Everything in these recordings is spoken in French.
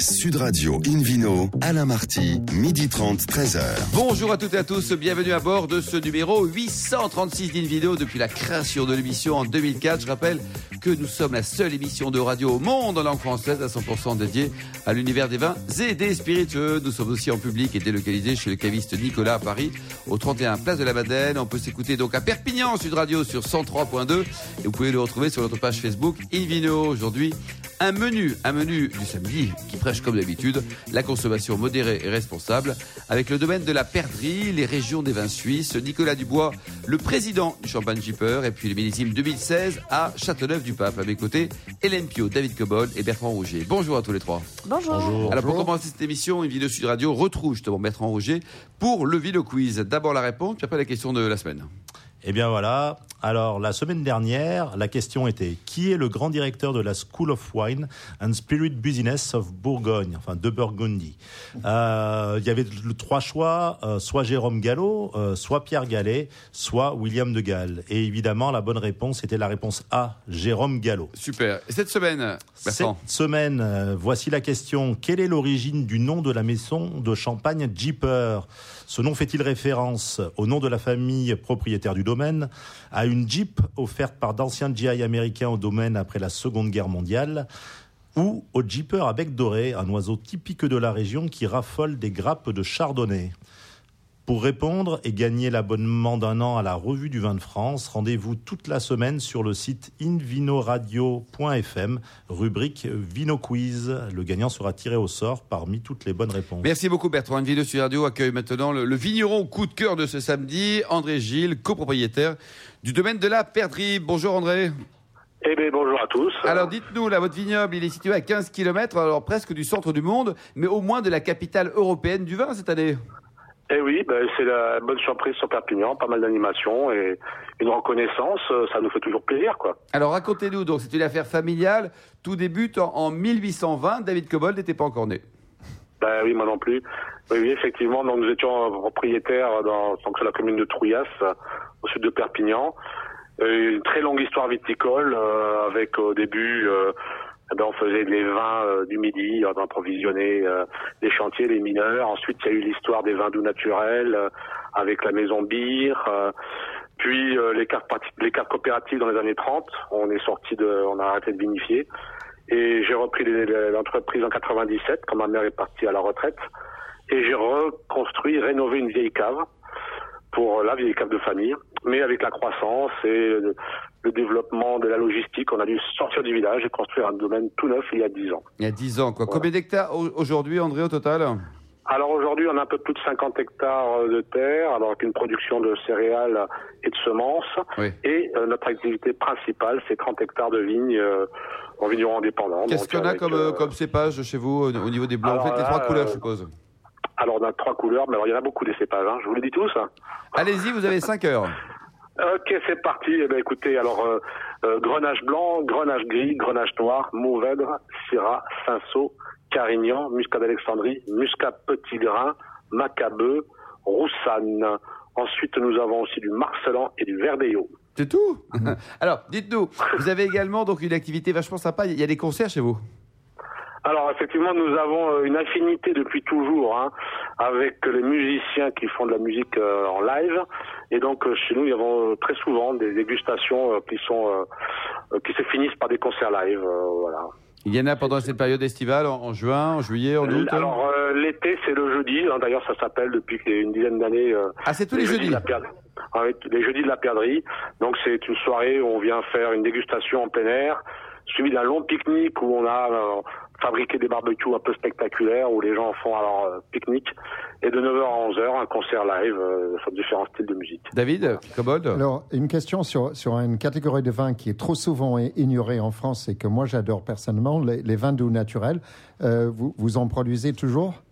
Sud Radio Invino, Alain Marty, midi 30, 13h. Bonjour à toutes et à tous, bienvenue à bord de ce numéro 836 d'Invino depuis la création de l'émission en 2004. Je rappelle que nous sommes la seule émission de radio au monde en langue française à 100% dédiée à l'univers des vins et des spiritueux. Nous sommes aussi en public et délocalisés chez le caviste Nicolas à Paris, au 31 Place de la Madeleine. On peut s'écouter donc à Perpignan, Sud Radio sur 103.2 et vous pouvez le retrouver sur notre page Facebook Invino. Aujourd'hui, un menu, un menu du samedi qui prêche comme d'habitude la consommation modérée et responsable avec le domaine de la perdrix, les régions des vins suisses, Nicolas Dubois, le président du Champagne Jipper et puis le millésime 2016 à Châteauneuf-du-Pape. À mes côtés, Hélène Pio, David Cobol et Bertrand Rouget. Bonjour à tous les trois. Bonjour. Alors pour commencer cette émission, une vidéo Sud Radio retrouve justement Bertrand Rouget pour le Vino Quiz. D'abord la réponse, puis après la question de la semaine. Eh bien voilà. Alors la semaine dernière, la question était qui est le grand directeur de la School of Wine and Spirit Business of Bourgogne, enfin de Burgundy. Euh, Il y avait trois choix, euh, soit Jérôme Gallo, euh, soit Pierre Gallet, soit William de Galles. Et évidemment, la bonne réponse était la réponse A, Jérôme Gallo. Super. Et cette semaine, Bertrand Cette semaine, euh, voici la question. Quelle est l'origine du nom de la maison de champagne Jeeper? Ce nom fait-il référence au nom de la famille propriétaire du domaine, à une Jeep offerte par d'anciens GI américains au domaine après la Seconde Guerre mondiale ou au Jeeper à bec doré, un oiseau typique de la région qui raffole des grappes de chardonnay? Pour répondre et gagner l'abonnement d'un an à la Revue du Vin de France, rendez-vous toute la semaine sur le site invinoradio.fm, rubrique Vino Quiz. Le gagnant sera tiré au sort parmi toutes les bonnes réponses. Merci beaucoup Bertrand. Une vidéo sur Radio accueille maintenant le, le vigneron coup de cœur de ce samedi, André Gilles, copropriétaire du domaine de la Perdrix. Bonjour André. Eh bien, bonjour à tous. Alors dites-nous, là, votre vignoble, il est situé à 15 km, alors presque du centre du monde, mais au moins de la capitale européenne du vin cette année. Eh oui, ben, c'est la bonne surprise sur Perpignan, pas mal d'animations et une reconnaissance, euh, ça nous fait toujours plaisir, quoi. Alors racontez-nous, donc c'est une affaire familiale, tout débute en, en 1820, David Cobold n'était pas encore né. Ben oui, moi non plus. Oui, oui, effectivement, donc nous étions propriétaires dans donc, la commune de Trouillas, euh, au sud de Perpignan. Euh, une très longue histoire viticole, euh, avec au début, euh, eh ben, on faisait les vins euh, du midi, on approvisionnait euh, les chantiers, les mineurs. Ensuite, il y a eu l'histoire des vins doux naturels, euh, avec la maison Beer. euh, puis euh, les cartes les coopératives dans les années 30, on est sorti de, on a arrêté de vinifier. Et j'ai repris l'entreprise en 97 quand ma mère est partie à la retraite. Et j'ai reconstruit, rénové une vieille cave pour la vieille cave de famille. Mais avec la croissance et le, développement de la logistique, on a dû sortir du village et construire un domaine tout neuf il y a 10 ans. Il y a 10 ans, quoi. Voilà. Combien d'hectares au- aujourd'hui, André, au total? Alors aujourd'hui, on a un peu plus de 50 hectares euh, de terre, alors avec une production de céréales et de semences. Oui. Et euh, notre activité principale, c'est 30 hectares de vignes euh, en vigneron indépendant. Qu'est-ce qu'on a comme, euh, comme cépage chez vous au, au niveau des blancs? En fait, les là, trois couleurs, je suppose. Alors on a trois couleurs, mais alors il y en a beaucoup des cépages. Hein. Je vous les dis tous. hein. Allez-y, vous avez 5 heures. Ok, c'est parti. Eh ben, écoutez, alors euh, euh, grenage blanc, grenage gris, grenage noir, Mourvèdre, Syrah, Cinsault, Carignan, Muscat d'Alexandrie, Muscat petit grain, Macabeu, Roussanne. Ensuite, nous avons aussi du Marcelan et du Verdeillot. C'est tout? Alors, dites-nous, vous avez également donc une activité vachement sympa. Il y a des concerts chez vous? Alors effectivement, nous avons euh, une affinité depuis toujours hein, avec les musiciens qui font de la musique euh, en live. Et donc euh, chez nous, il y avons très souvent des dégustations euh, qui sont euh, qui se finissent par des concerts live. voilà. Il y en a pendant cette période estivale, en, en juin, en juillet, en août Alors euh, l'été, c'est le jeudi. hein, D'ailleurs, ça s'appelle depuis une dizaine d'années. Ah, c'est tous les jeudis de la perdrix. Ah les jeudis de la perdrix. Donc c'est une soirée où on vient faire une dégustation en plein air, suivi d'un long pique-nique où on a fabriqué des barbecues un peu spectaculaires où les gens font alors euh, pique-nique. Et de 9h à 11h, un concert live euh, sur différents styles de musique. David, Cobold? Alors, une question sur, sur une catégorie de vins qui est trop souvent ignorée en France et que moi j'adore personnellement, les, les vins doux naturels. Euh, vous, vous en produisez toujours?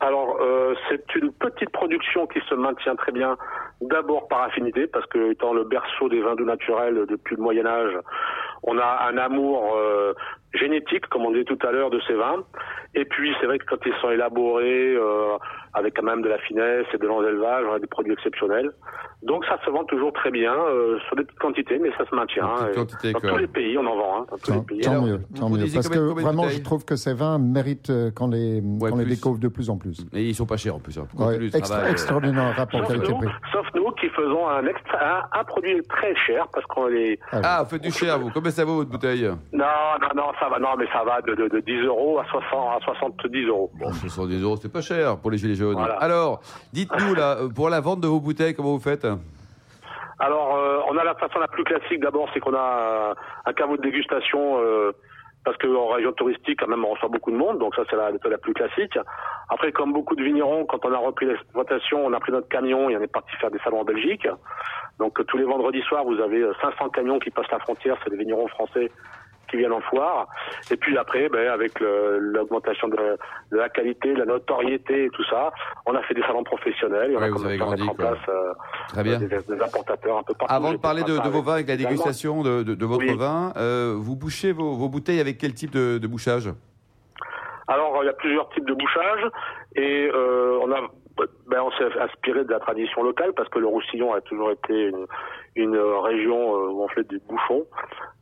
Alors, euh, c'est une petite production qui se maintient très bien, d'abord par affinité, parce que étant le berceau des vins doux naturels depuis le Moyen Âge, On a un amour euh, génétique, comme on dit tout à l'heure, de ces vins. Et puis, c'est vrai que quand ils sont élaborés euh, avec quand même de la finesse et de l'enlevage, on a des produits exceptionnels. Donc, ça se vend toujours très bien, euh, sur des petites quantités, mais ça se maintient. Et quantités, dans quoi. tous les pays, on en vend. Hein, dans tous Tant, les pays. tant alors, mieux, tant mieux. Parce que vraiment, je trouve que ces vins méritent euh, qu'on les, Ouais, les plus. découvre de plus en plus. Et ils sont pas chers en plus. hein. Ouais, extra- travail, euh, extraordinaire rapport Sauf nous, qualité-prix. sauf nous qui faisons un, extra, un, un produit très cher parce qu'on les. Ah, vous faites du cher, vous. Combien ça vaut votre bouteille? Non, non, non, ça va, non, mais ça va de, de, de 10 euros à 60, à 70 euros. Bon, 70 euros, c'est pas cher pour les gilets jaunes. Voilà. Alors, dites-nous, là, euh, pour la vente de vos bouteilles, comment vous faites Alors, euh, on a la façon la plus classique d'abord, c'est qu'on a un, caveau de dégustation euh, parce qu'en région touristique, quand même, on reçoit beaucoup de monde, donc ça c'est la méthode la plus classique. Après, comme beaucoup de vignerons, quand on a repris l'exploitation, on a pris notre camion et on est parti faire des salons en Belgique. Donc tous les vendredis soirs, vous avez euh, 500 camions qui passent la frontière, c'est des vignerons français qui viennent en foire. Et puis après, ben, avec l'augmentation de, de la qualité, la notoriété et tout ça, on a fait des salons professionnels et on Ouais, a vous commencé avez à mettre en place euh, Très bien. des, des importateurs un peu partout. Avant de parler de, de vos vins avec la dégustation de, de- de votre Oui. vin, euh, vous bouchez vos, vos bouteilles avec quel type de, de bouchage? Alors, il y a plusieurs types de bouchage et euh, on a, ben, on s'est inspiré de la tradition locale parce que le Roussillon a toujours été une, une région euh, où on fait du bouchon.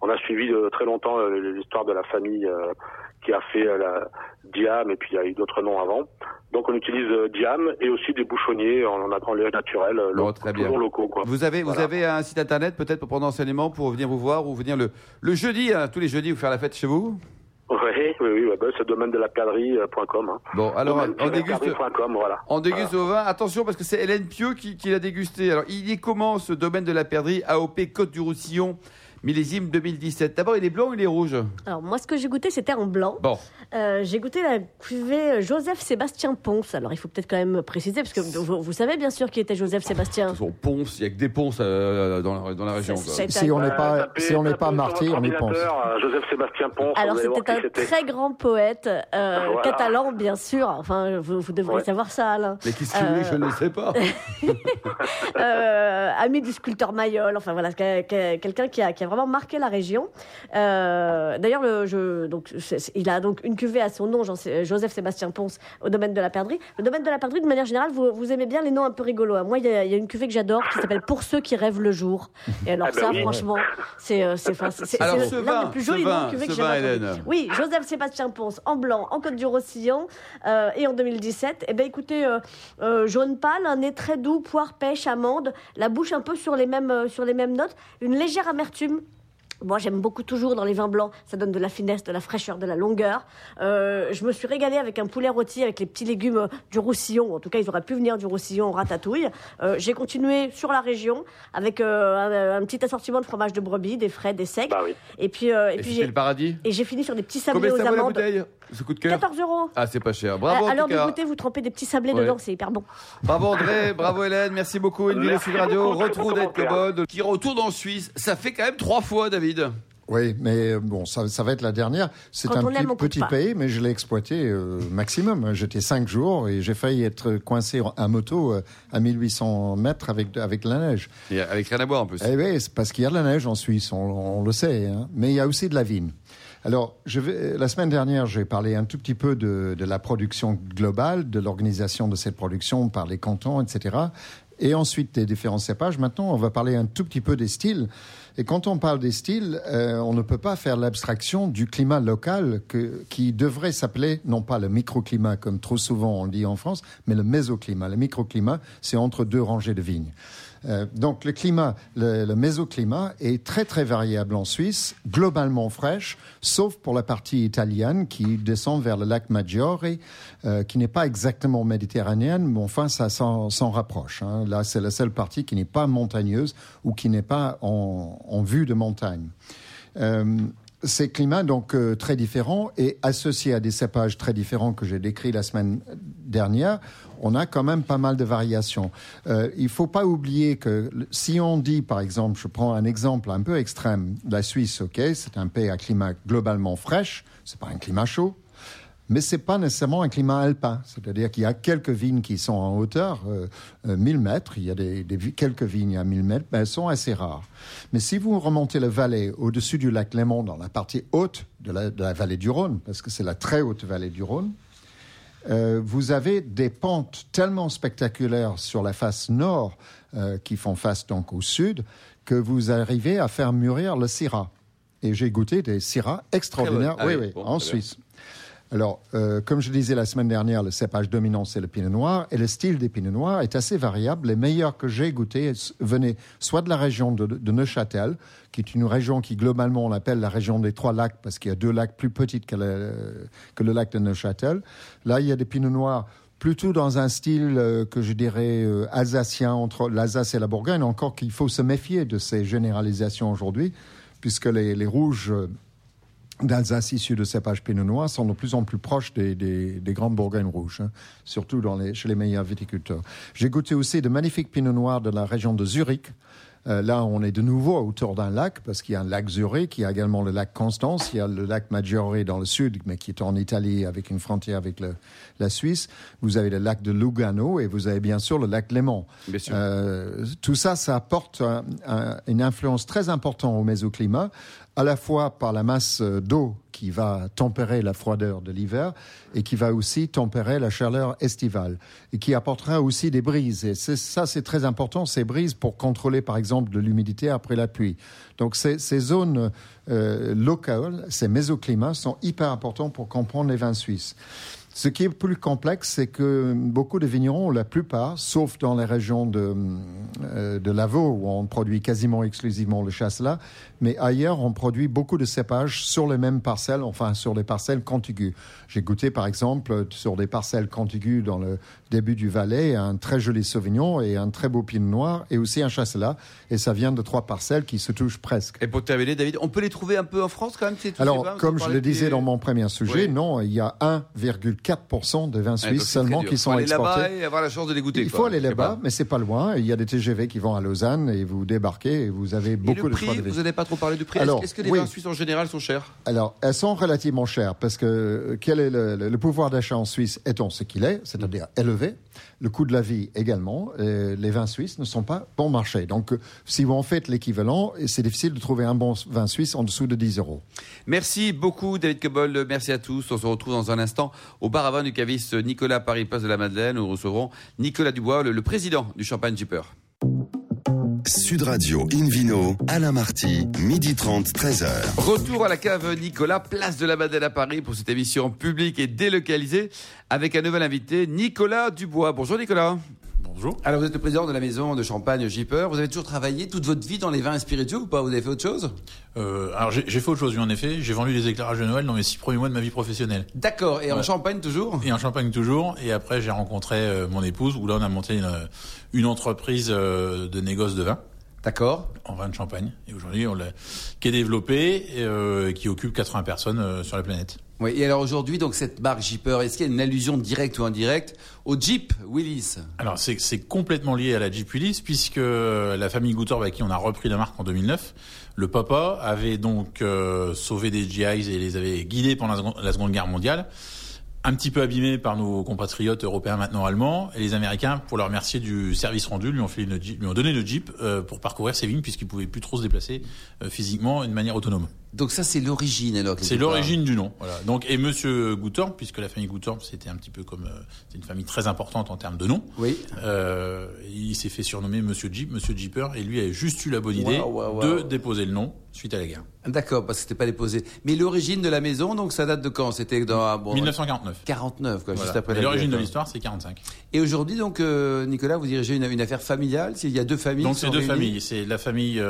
On a suivi euh, très longtemps euh, l'histoire de la famille euh, qui a fait la Diam et puis il y a eu d'autres noms avant. Donc on utilise Diam et aussi des bouchonniers en, en agrandeur naturel, euh, Bon, lo- très bien. toujours locaux. Quoi. Vous avez, vous avez un site internet peut-être pour prendre enseignement, pour venir vous voir ou venir le, le jeudi, hein, tous les jeudis, vous faire la fête chez vous? Oui, oui, ouais, ben, c'est domaine de la perdrie.com. Hein. Bon, alors on déguste, voilà. on déguste vos vins. Attention parce que c'est Hélène Pieux qui, qui l'a dégusté. Alors il est comment ce domaine de la perdrie AOP Côte du Roussillon millésime 2017 D'abord il est blanc ou il est rouge Alors moi, ce que j'ai goûté, c'était en blanc. Bon, Euh, j'ai goûté la cuvée Joseph Sébastien Ponce. Alors il faut peut-être quand même préciser, parce que vous, vous savez bien sûr qui était Joseph Sébastien. son ponce, il y a que des ponces euh, dans, la, dans la région. C'est- Si on n'est Euh, pas, tapez- si on pas votre on y pense. ordinateur, euh, Joseph Sébastien Ponce. Alors c'était qui un c'était. très grand poète euh, Voilà. catalan, bien sûr. Enfin, vous, vous devriez Ouais. savoir ça, Alain. Mais voulez que je ne le sais pas Euh, ami du sculpteur Mayol. Enfin voilà, que- que- quelqu'un qui a, qui a vraiment marqué la région. Euh, D'ailleurs, donc, il a donc une cuvée à son nom, Jean- Joseph Sébastien Ponce, au domaine de la perdrie. Le domaine de la perdrie, de manière générale, vous, vous aimez bien les noms un peu rigolos. hein. Moi, il y, a- il y a une cuvée que j'adore qui s'appelle Pour ceux qui rêvent le jour. Et alors Ah bah ça, oui. franchement, c'est euh, l'un des plus jolis noms de cuvée que j'ai. Oui, Joseph Sébastien Ponce, en blanc, en Côte du Roussillon, euh, et en 2017. Eh ben, écoutez, euh, euh, jaune pâle, un nez très doux, poire, pêche, amande, la bouche un peu sur les mêmes, euh, sur les mêmes notes, une légère amertume. Moi, j'aime beaucoup toujours dans les vins blancs. Ça donne de la finesse, de la fraîcheur, de la longueur. Euh, je me suis régalée avec un poulet rôti avec les petits légumes euh, du Roussillon. En tout cas, ils auraient pu venir du Roussillon en ratatouille. Euh, J'ai continué sur la région avec euh, un, un petit assortiment de fromage de brebis, des frais, des secs. Bah oui. Et puis, euh, et Et puis j'ai le paradis? et j'ai fini sur des petits sablés Combien aux la amandes. bouteille? Ce coup de cœur? 14 euros. Ah, c'est pas cher. Bravo, l'heure tout de goûter, vous trempez des petits sablés Ouais. dedans, c'est hyper bon. Bravo André, bravo Hélène, merci beaucoup. Une vidéo Sud Radio, bon d'être qui retourne en Suisse. Ça fait quand même trois fois, David. Oui, mais euh, bon, ça, ça va être la dernière. C'est un petit, pays, mais je l'ai exploité euh, maximum. J'étais cinq jours et j'ai failli être coincé en- à moto euh, à 1800 mètres avec, avec de la neige. Et avec rien à boire en plus. Eh oui, parce qu'il y a de la neige en Suisse, on, on le sait, hein. mais il y a aussi de la vigne. Alors, je vais, la semaine dernière, j'ai parlé un tout petit peu de, de la production globale, de l'organisation de cette production par les cantons, etc. Et ensuite des différents cépages. Maintenant, on va parler un tout petit peu des styles. Et quand on parle des styles, euh, on ne peut pas faire l'abstraction du climat local que, qui devrait s'appeler non pas le microclimat comme trop souvent on le dit en France, mais le mésoclimat. Le microclimat, c'est entre deux rangées de vignes. Euh, donc le climat, le, le mésoclimat est très très variable en Suisse, globalement fraîche, sauf pour la partie italienne qui descend vers le lac Maggiore, euh, qui n'est pas exactement méditerranéenne, mais enfin ça s'en s'en rapproche. hein. Là, c'est la seule partie qui n'est pas montagneuse ou qui n'est pas en, en vue de montagne. Euh, ces climats donc euh, très différents et associés à des cépages très différents que j'ai décrits la semaine dernière, on a quand même pas mal de variations. Euh, il faut pas oublier que si on dit, par exemple, je prends un exemple un peu extrême, la Suisse, ok, c'est un pays à climat globalement fraîche, c'est pas un climat chaud. Mais c'est pas nécessairement un climat alpin. C'est-à-dire qu'il y a quelques vignes qui sont en hauteur, euh, 1000 mètres. Il y a des, des, quelques vignes à 1000 mètres, mais elles sont assez rares. Mais si vous remontez le vallée au-dessus du lac Léman, dans la partie haute de la, de la vallée du Rhône, parce que c'est la très haute vallée du Rhône, euh, vous avez des pentes tellement spectaculaires sur la face nord euh, qui font face donc au sud que vous arrivez à faire mûrir le syrah. Et j'ai goûté des syrahs extraordinaires, Ah oui, oui, oui, bon, en. Suisse. Alors, euh, comme je disais la semaine dernière, le cépage dominant, c'est le pinot noir, et le style des pinots noirs est assez variable. Les meilleurs que j'ai goûtés venaient soit de la région de, Neuchâtel, qui est une région qui, globalement, on appelle la région des trois lacs, parce qu'il y a deux lacs plus petits que le, lac de Neuchâtel. Là, il y a des pinots noirs plutôt dans un style euh, que je dirais euh, alsacien entre l'Alsace et la Bourgogne, encore qu'il faut se méfier de ces généralisations aujourd'hui, puisque les, rouges d'Alsace issus de cépages Pinot Noir sont de plus en plus proches des, des, des grandes Bourgognes rouges, hein, surtout dans les, chez les meilleurs viticulteurs. J'ai goûté aussi de magnifiques Pinot Noirs de la région de Zurich. Euh, là, on est de nouveau autour d'un lac, parce qu'il y a un lac Zurich, il y a également le lac Constance, il y a le lac Maggiore dans le sud, mais qui est en Italie avec une frontière avec le- la Suisse. Vous avez le lac de Lugano et vous avez bien sûr le lac Léman. Bien sûr. Euh, tout ça, ça apporte un- un- une influence très importante au mésoclimat, à la fois par la masse euh, d'eau qui va tempérer la froideur de l'hiver et qui va aussi tempérer la chaleur estivale et qui apportera aussi des brises. Et ça, c'est très important, ces brises, pour contrôler, par exemple, de l'humidité après la pluie. Donc, ces, ces zones euh, locales, ces mésoclimats, sont hyper importants pour comprendre les vins suisses. Ce qui est plus complexe, c'est que beaucoup de vignerons, la plupart, sauf dans les régions de, euh, de Lavaux, où on produit quasiment exclusivement le chasselas, mais ailleurs, on produit beaucoup de cépages sur les mêmes parcelles, enfin sur des parcelles contiguës. J'ai goûté, par exemple, sur des parcelles contiguës dans le début du Valais, un très joli Sauvignon et un très beau Pinot Noir, et aussi un chasselas, et ça vient de trois parcelles qui se touchent presque. Et pour terminer, David, on peut les trouver un peu en France quand même ces- Alors, comme je le des- disais dans mon premier sujet, Oui. non, il y a 1,4% de vins Ouais, donc suisses c'est très seulement dur. qui Faut sont aller là-bas exportés. et avoir la chance de les goûter. Il quoi. faut aller là-bas, mais c'est pas loin. Il y a des TGV qui vont à Lausanne et vous débarquez et vous avez Et beaucoup le de prix, choix de vous vins. n'avez pas trop parlé du prix. Alors, Est-ce que les oui. vins suisses en général sont chers? Alors, elles sont relativement chères parce que euh, quel est le, le- le pouvoir d'achat en Suisse? Étant ce qu'il est, c'est-à-dire élevé, le coût de la vie également, les vins suisses ne sont pas bon marché. Donc, si vous en faites l'équivalent, c'est difficile de trouver un bon vin suisse en dessous de 10 euros. Merci beaucoup, David Cobol. Merci à tous. On se retrouve dans un instant au bar à vin du caviste Nicolas Paris, place de la Madeleine. Nous recevrons Nicolas Dubois, le, président du Champagne Jipper. Sud Radio Invino, Alain Marty, midi 30, 13h. Retour à la cave Nicolas, place de la Madeleine à Paris pour cette émission publique et délocalisée avec un nouvel invité, Nicolas Dubois. Bonjour Nicolas. Bonjour. Alors vous êtes le président de la maison de champagne Jipper. Vous avez toujours travaillé toute votre vie dans les vins spiritueux ou pas? Vous avez fait autre chose? Euh, alors j'ai fait autre chose, oui, en effet. J'ai vendu des éclairages de Noël dans mes six premiers mois de ma vie professionnelle. D'accord. Et en champagne toujours? Et en Champagne toujours. Et après j'ai rencontré euh, mon épouse, où là on a monté une, une entreprise euh, de négoce de vin, D'accord. en vin de Champagne. Et aujourd'hui on l'a, qui est développée et euh, qui occupe 80 personnes euh, sur la planète. Et alors aujourd'hui, donc cette marque Jipper, est-ce qu'il y a une allusion directe ou indirecte au Jeep Willis Alors c'est complètement lié à la Jeep Willis puisque euh, la famille Goutorp avec qui on a repris la marque en 2009, le papa avait donc euh, sauvé des GIs et les avait guidés pendant la seconde, Guerre mondiale. Un petit peu abîmé par nos compatriotes européens maintenant allemands et les Américains pour leur remercier du service rendu lui ont donné une Jeep euh, pour parcourir ses vignes puisqu'ils pouvaient plus trop se déplacer physiquement de manière autonome. Donc ça, c'est l'origine alors. C'est l'origine du nom. Voilà. Donc et Monsieur Goutorp, puisque la famille Goutorp c'était un petit peu comme euh, c'est une famille très importante en termes de nom. Oui. Euh, il s'est fait surnommer Monsieur Jeep, Monsieur Jeeper, et lui a juste eu la bonne idée de déposer le nom suite à la guerre. D'accord, parce que c'était pas déposé. Mais l'origine de la maison, donc ça date de quand? C'était dans ah, bon, 1949. 49, quoi, Voilà. juste après l'origine de l'histoire, c'est 45. Et aujourd'hui, donc, euh, Nicolas, vous dirigez une, une affaire familiale. Il y a deux familles. Donc c'est deux familles, c'est la famille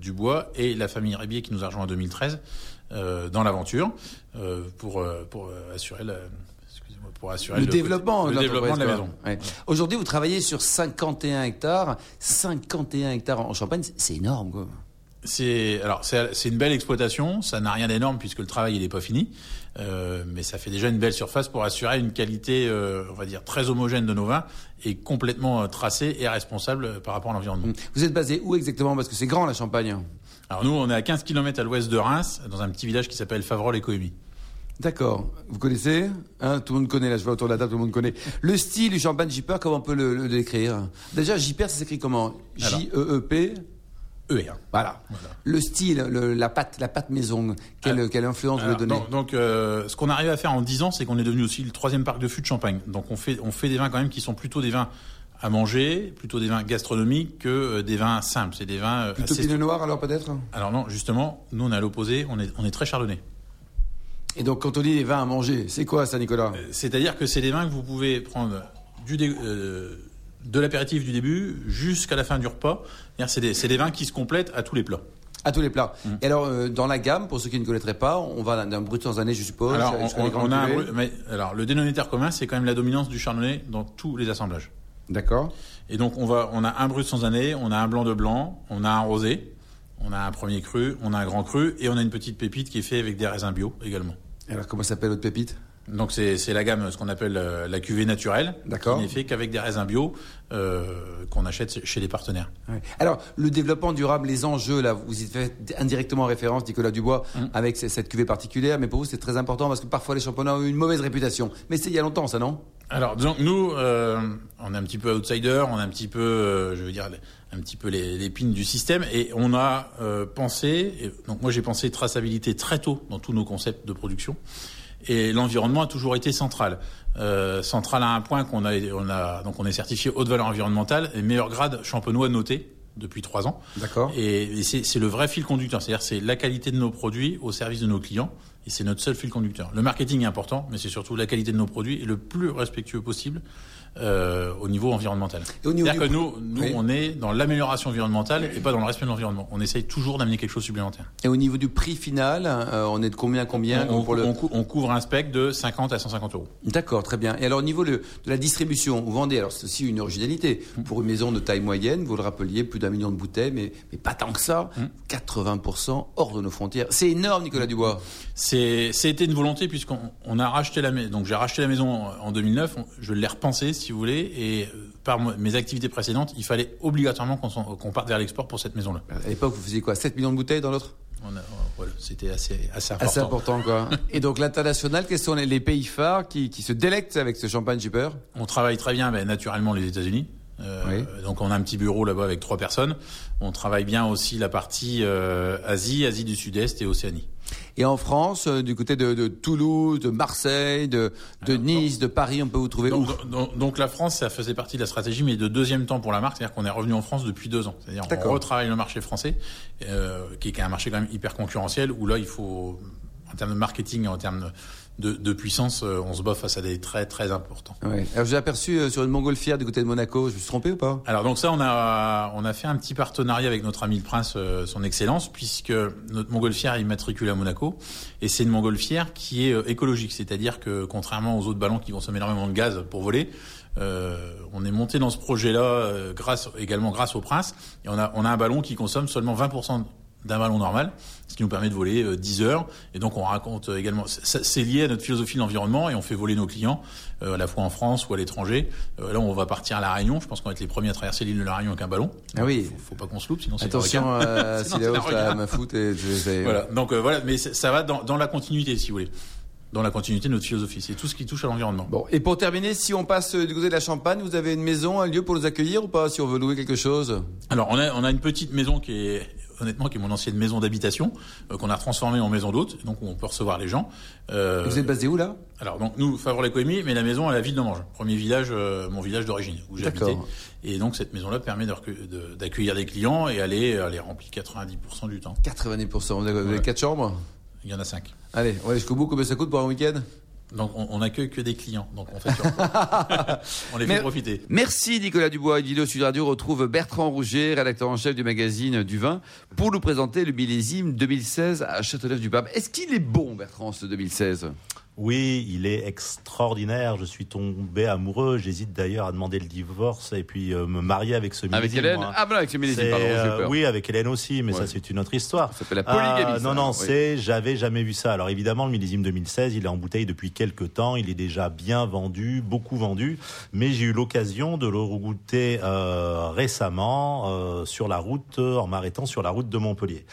Dubois et la famille Rébier qui nous a rejoint en 2013 euh, dans l'aventure euh, pour euh, pour assurer la excusez-moi, pour assurer Le, développement, le de développement de la maison. Ouais. Aujourd'hui, vous travaillez sur 51 hectares. 51 hectares en Champagne, c'est- énorme, quoi. C'est alors c'est c'est une belle exploitation, ça n'a rien d'énorme puisque le travail il est pas fini, euh, mais ça fait déjà une belle surface pour assurer une qualité, euh, on va dire très homogène de nos vins et complètement euh, tracée et responsable par rapport à l'environnement. Vous êtes basé où exactement? Parce que c'est grand, la Champagne. Alors nous on est à 15 km à l'ouest de Reims, dans un petit village qui s'appelle Favrol et Coémy. D'accord. Vous connaissez hein, Tout le monde connaît, là, je vois autour de la table, tout le monde connaît. Le style du champagne Jipper, comment on peut le, le décrire? Déjà, Jipper, ça s'écrit comment? J-E-E-P ER. Voilà. Le style, le- la pâte, la pâte maison, quelle, Alors, quelle influence vous le donnez? donc, donc, euh, ce qu'on arrive à faire en 10 ans, c'est qu'on est devenu aussi le troisième parc de fûts de Champagne. Donc on fait, on fait des vins quand même qui sont plutôt des vins à manger, plutôt des vins gastronomiques que euh, des vins simples. C'est des vins euh, Plutôt assez- pinot noir alors peut-être? Alors non, justement, nous on est à l'opposé, on est, on est très chardonnay. Et donc quand on dit les vins à manger, c'est quoi ça Nicolas? Euh, C'est-à-dire que c'est des vins que vous pouvez prendre du dé- euh, de l'apéritif du début jusqu'à la fin du repas. C'est-à-dire C'est des, c'est des vins qui se complètent à tous les plats. À tous les plats. Mm. Et alors euh, dans la gamme, pour ceux qui ne connaîtraient pas, on va d'un- brut sans année, je suppose. Alors, on, a un mais, alors le dénominateur commun, c'est quand même la dominance du chardonnay dans tous les assemblages. D'accord. Et donc on va, on a un brut sans année, on a un blanc de blanc, on a un rosé, on a un premier cru, on a un grand cru et on a une petite pépite qui est faite avec des raisins bio également. Alors comment s'appelle votre pépite? Donc c'est la gamme, ce qu'on appelle euh, la cuvée naturelle, qui n'est fait qu'avec des raisins bio euh, qu'on achète chez les partenaires. Ouais. Alors, le développement durable, les enjeux, là, vous y faites indirectement référence, Nicolas Dubois, Mm. avec cette cuvée particulière, mais pour vous, c'est très important parce que parfois les championnats ont eu une mauvaise réputation. Mais c'est il y a longtemps, ça, non? Alors, disons que nous, euh, on est un petit peu outsider, on est un petit peu, euh, je veux dire, un petit peu les- l'épine du système, et on a euh, pensé. et donc moi, j'ai pensé traçabilité très tôt dans tous nos concepts de production, et l'environnement a toujours été central. Euh, central à un point qu'on a, on a, donc on est certifié haute valeur environnementale et meilleur grade champenois noté depuis trois ans. D'accord. Et, et c'est c'est le vrai fil conducteur, c'est-à-dire c'est la qualité de nos produits au service de nos clients, et c'est notre seul fil conducteur. Le marketing est important, mais c'est surtout la qualité de nos produits et le plus respectueux possible euh, au niveau environnemental. C'est-à-dire que nous, nous Oui. on est dans l'amélioration environnementale et pas dans le respect de l'environnement. On essaye toujours d'amener quelque chose de supplémentaire. Et au niveau du prix final, euh, on est de combien à combien on, pour le... on cou- on couvre un spec de 50 à 150 euros. D'accord, très bien. Et alors, au niveau de, de la distribution, vous vendez, alors c'est aussi une originalité, pour une maison de taille moyenne, vous le rappeliez, plus d'un million de bouteilles, mais, mais pas tant que ça, 80% hors de nos frontières. C'est énorme, Nicolas Dubois. C'est, c'était une volonté puisqu'on on a racheté la maison. Donc j'ai racheté la maison en 2009. on- Je l'ai repensé, si vous voulez, et euh, par mes activités précédentes, il fallait obligatoirement qu'on, parte vers l'export pour cette maison-là. À l'époque, vous faisiez quoi 7 millions de bouteilles dans l'autre? A- voilà, c'était assez, assez important. Assez important, quoi. Et donc, l'international, quels sont les, les pays phares qui, qui se délectent avec ce champagne super On travaille très bien, ben, naturellement, les États-Unis. Euh, Oui. Donc on a un petit bureau là-bas avec trois personnes. On travaille bien aussi la partie euh, Asie, Asie du Sud-Est et Océanie. Et en France, euh, du côté de, de Toulouse, de Marseille, de, de Nice, de Paris, on peut vous trouver où Donc, donc- donc la France, ça faisait partie de la stratégie, mais de deuxième temps pour la marque, c'est-à-dire qu'on est revenu en France depuis deux ans. C'est-à-dire on retravaille le marché français, euh, qui est un marché quand même hyper concurrentiel, où là il faut, en termes de marketing, en termes de, de puissance, euh, on se bat face à des traits très importants. Ouais. Alors, j'ai aperçu euh, sur une montgolfière du côté de Monaco. Je me suis trompé ou pas? Alors donc ça, on a on a fait un petit partenariat avec notre ami le prince, euh, son excellence, puisque notre montgolfière est immatriculée à Monaco, et c'est une montgolfière qui est euh, écologique, c'est-à-dire que contrairement aux autres ballons qui consomment énormément de gaz pour voler, euh, on est monté dans ce projet-là euh, grâce également grâce au prince, et on a on a un ballon qui consomme seulement 20% d'un ballon normal, ce qui nous permet de voler euh, 10 heures. Et donc on raconte euh, également, c'est lié à notre philosophie de l'environnement et on fait voler nos clients euh, à la fois en France ou à l'étranger. Euh, là on va partir à la Réunion, je pense qu'on va être les premiers à traverser l'île de la Réunion avec un ballon. Ah oui. Faut, faut pas qu'on se loupe, sinon c'est Attention, euh, Sinon, si la hausse ma foot et Voilà. Donc euh, voilà, mais ça va dans, dans la continuité si vous voulez, dans la continuité de notre philosophie. C'est tout ce qui touche à l'environnement. Bon, et pour terminer, si on passe euh, du côté de la Champagne, vous avez une maison, un lieu pour nous accueillir ou pas? Si on veut louer quelque chose? Alors on a on a une petite maison qui est honnêtement qui est mon ancienne maison d'habitation euh, qu'on a transformée en maison d'hôte, donc où on peut recevoir les gens. Euh, Vous êtes basé où là? Alors donc nous, Favre-les-Coémis, mais la maison à la ville d'Amange, premier village, euh, mon village d'origine où habité. Et donc cette maison-là permet de- d'accueillir des clients et elle est, elle est remplie 90% du temps. 90%. Vous avez, Ouais. quatre chambres? Il y en a cinq. Allez, on va jusqu'au bout. Combien ça coûte pour un week-end? Donc on, on accueille que des clients, donc on fait sur- on les fait profiter. Merci Nicolas Dubois. Vidéo Sud Radio retrouve Bertrand Rouget, rédacteur en chef du magazine du vin, pour nous présenter le millésime 2016 à Châteauneuf-du-Pape. Est-ce qu'il est bon, Bertrand, ce 2016 Oui, il est extraordinaire. Je suis tombé amoureux. J'hésite d'ailleurs à demander le divorce et puis euh, me marier avec ce millésime. Avec Hélène moi. Ah, ben avec ce millésime, pardon, euh, peur. oui, avec Hélène aussi, mais Ouais. ça c'est une autre histoire. Ça s'appelle la polygamie, ça, non, non, c'est, j'avais jamais vu ça. Alors évidemment, le millésime 2016, il est en bouteille depuis quelques temps. Il est déjà bien vendu, beaucoup vendu. Mais j'ai eu l'occasion de le regoûter euh, récemment euh, sur la route, euh, en m'arrêtant sur la route de Montpellier.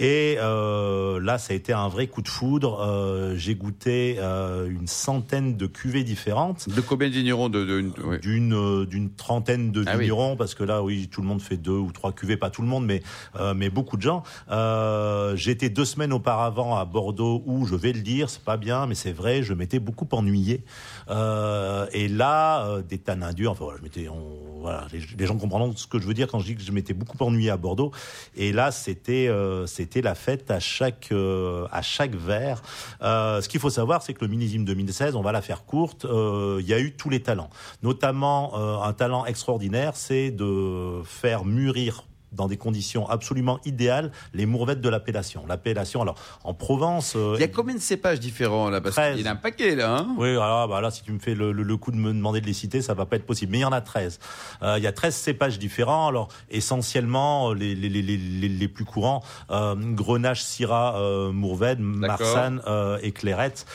Et euh, là, ça a été un vrai coup de foudre. Euh, j'ai goûté euh, une centaine de cuvées différentes. De combien de vignerons d'une euh, d'une trentaine de Ah oui. vignerons parce que là oui tout le monde fait deux ou trois cuvées. Pas tout le monde mais euh, mais beaucoup de gens. Euh, j'étais deux semaines auparavant à Bordeaux où je vais le dire c'est pas bien mais c'est vrai je m'étais beaucoup ennuyé. Euh, et là euh, des tanins durs enfin voilà je m'étais on- voilà les, les gens comprendront ce que je veux dire quand je dis que je m'étais beaucoup ennuyé à Bordeaux. Et là c'était euh, c'était la fête à chaque euh, à chaque verre euh, ce qu'il faut savoir c'est que le millésime 2016 on va la faire courte euh, il y a eu tous les talents. Notamment un talent extraordinaire c'est de faire mûrir dans des conditions absolument idéales les mourvettes de l'appellation. L'appellation, alors en Provence, euh, Il y a combien de cépages différents là? Parce 13. qu'il y en a un paquet là. Hein? Oui, alors bah là, si tu me fais le, le- le coup de me demander de les citer, ça va pas être possible. Mais il y en a 13. Euh, il y a 13 cépages différents. Alors, essentiellement, euh, les, les, les, les, les- les plus courants, euh, Grenache, Syrah, euh, Mourvèdre, Marsanne et Clairette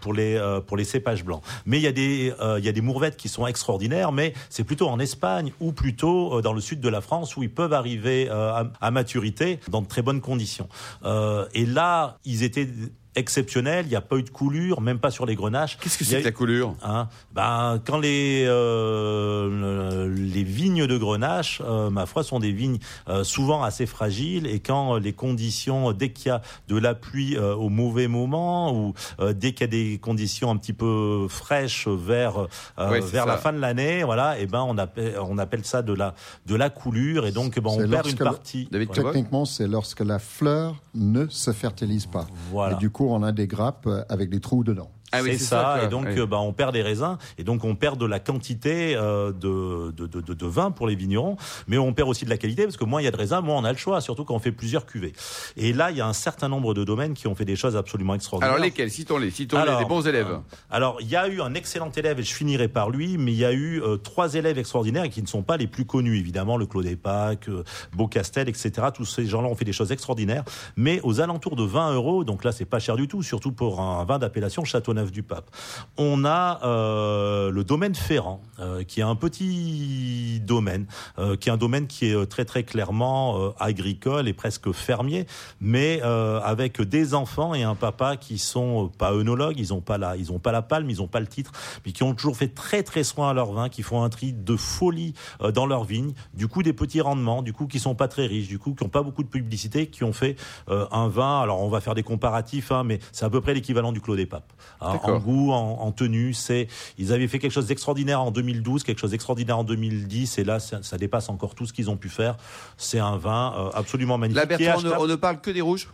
pour, les, pour les cépages blancs. Mais il y a des, il y a des Mourvèdres qui sont extraordinaires, mais c'est plutôt en Espagne ou plutôt dans le sud de la France où ils peuvent arriver euh, à, à maturité dans de très bonnes conditions. Euh, et là, ils étaient exceptionnels. Il n'y a pas eu de coulure, même pas sur les grenaches. Qu'est-ce que c'est que la coulure? Hein? Ben, quand les euh, les vignes de Grenache, euh, ma foi, sont des vignes euh, souvent assez fragiles et quand les conditions, dès qu'il y a de la pluie euh, au mauvais moment ou euh, dès qu'il y a des conditions un petit peu fraîches vers euh, Ouais, vers ça. la fin de l'année, voilà, et ben on appelle on appelle ça de la de la coulure et donc ben, on perd une le- partie. David Techniquement, c'est lorsque la fleur ne se fertilise pas. Voilà. Et du coup, on a des grappes euh, avec des trous dedans. Ah oui, c'est ça, et donc Oui. euh, bah, on perd des raisins, et donc on perd de la quantité euh, de, de, de, de, de vin pour les vignerons, mais on perd aussi de la qualité, parce que moins il y a de raisins, moins on a le choix, surtout quand on fait plusieurs cuvées. Et là, il y a un certain nombre de domaines qui ont fait des choses absolument extraordinaires. Alors lesquels? Citons-les, citons-les, les bons élèves. euh, Alors, il y a eu un excellent élève, et je finirai par lui, mais il y a eu euh, trois élèves extraordinaires et qui ne sont pas les plus connus, évidemment, le Claude Epac, euh, Beaucastel, etc. Tous ces gens-là ont fait des choses extraordinaires, mais aux alentours de 20 euros, donc là, c'est pas cher du tout, surtout pour un vin d'appellation Châteauneuf-du-Pape. On a euh, le domaine Ferrand, euh, qui est un petit domaine, euh, qui est un domaine qui est très très clairement agricole et presque fermier, mais avec des enfants et un papa qui sont pas œnologues, ils ont pas la, ils ont pas la palme, ils ont pas le titre, mais qui ont toujours fait très très soin à leur vin, qui font un tri de folie dans leur vigne, du coup des petits rendements, du coup qui sont pas très riches, du coup qui ont pas beaucoup de publicité, qui ont fait un vin. Alors on va faire des comparatifs, hein, mais c'est à peu près l'équivalent du Clos des Papes. En goût, en, en tenue, c'est ils avaient fait quelque chose d'extraordinaire en 2012, quelque chose d'extraordinaire en 2010, et là ça, ça dépasse encore tout ce qu'ils ont pu faire. C'est un vin euh, absolument magnifique. Là, Bertrand, on ne, achetable. on ne parle que des rouges?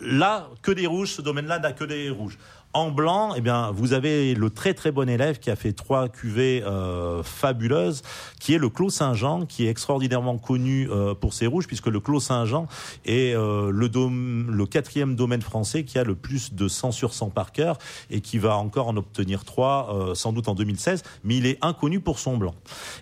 Là, que des rouges, ce domaine-là n'a que des rouges. En blanc, eh bien, vous avez le très très bon élève qui a fait trois cuvées euh, fabuleuses, qui est le Clos Saint-Jean, qui est extraordinairement connu euh, pour ses rouges, puisque le Clos Saint-Jean est euh, le, quatrième domaine français qui a le plus de 100 sur 100 par cœur et qui va encore en obtenir trois, sans doute en 2016, mais il est inconnu pour son blanc.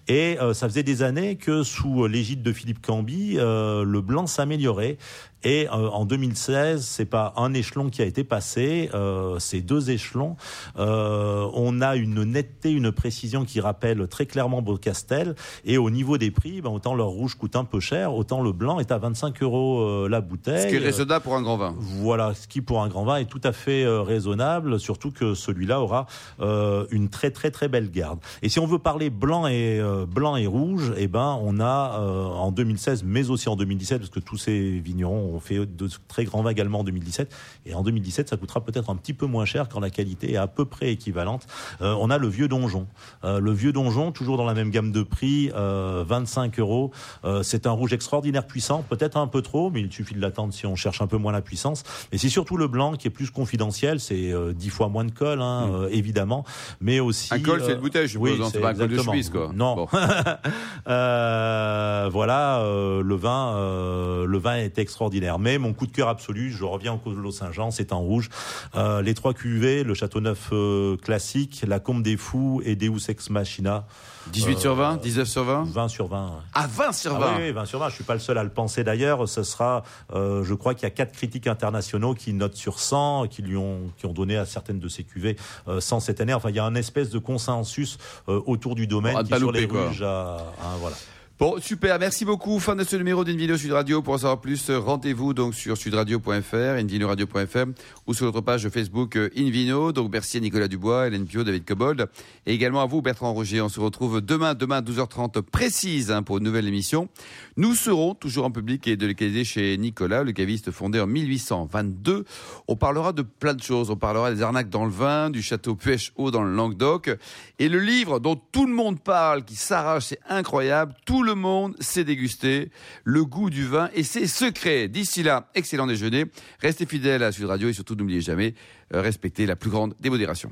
Et ça faisait des années que sous l'égide de Philippe Camby, euh, le blanc s'améliorait. Et euh, en 2016, c'est pas un échelon qui a été passé, euh, c'est deux échelons. Euh, on a une netteté, une précision qui rappelle très clairement Beaucastel. Et au niveau des prix, ben, autant leur rouge coûte un peu cher, autant le blanc est à 25 euros euh, la bouteille. Ce qui est raisonnable pour un grand vin. Voilà, ce qui pour un grand vin est tout à fait euh, raisonnable, surtout que celui-là aura euh, une très très très belle garde. Et si on veut parler blanc et euh, blanc et rouge, eh ben on a euh, en 2016, mais aussi en 2017, parce que tous ces vignerons ont fait de très grands vins également en 2017. Et en 2017, ça coûtera peut-être un petit peu moins cher quand la qualité est à peu près équivalente. Euh, on a le vieux donjon, Euh, le vieux donjon, toujours dans la même gamme de prix, euh, 25 euros. Euh, c'est un rouge extraordinaire puissant, peut-être un peu trop, mais il suffit de l'attendre si on cherche un peu moins la puissance. Et c'est surtout le blanc qui est plus confidentiel, c'est euh, 10 fois moins de colle, hein, euh, évidemment, mais aussi Un col, euh, c'est une bouteille, je oui, hein, c'est pas un de chemise, quoi. Non. Bon. Voilà, le vin, le vin est extraordinaire. Mais mon coup de cœur absolu, je reviens au Clos Saint-Jean, c'est en rouge. Euh, les trois cuvées, le Château Neuf euh, classique, la Combe des Fous et Deus Ex Machina. 18 sur 20, 19 sur 20 20 sur 20. ouais. Ah, 20 sur 20 Ah oui, oui, 20 sur 20. Je suis pas le seul à le penser d'ailleurs. Ce sera, euh, je crois qu'il y a quatre critiques internationaux qui notent sur 100, qui lui ont, qui ont donné à certaines de ces cuvées euh, 100 cette année. Enfin, il y a un espèce de consensus euh, autour du domaine à qui sur louper, les a- a- voilà. Bon, super, merci beaucoup. Fin de ce numéro d'Invino Sud Radio. Pour en savoir plus, euh, rendez-vous donc sur sudradio.fr, invinoradio.fr ou sur notre page Facebook euh, Invino. Donc merci à Nicolas Dubois, Hélène Pio, David Cobold et également à vous Bertrand Roger. On se retrouve demain, demain à 12h30 précise hein, pour une nouvelle émission. Nous serons toujours en public et de localité chez Nicolas, le caviste fondé en 1822. On parlera de plein de choses. On parlera des arnaques dans le vin, du château Puech-Haut dans le Languedoc et le livre dont tout le monde parle, qui s'arrache, c'est incroyable. Tout le monde sait déguster le goût du vin et ses secrets. D'ici là, excellent déjeuner. Restez fidèles à Sud Radio et surtout n'oubliez jamais, euh, respectez la plus grande démodération.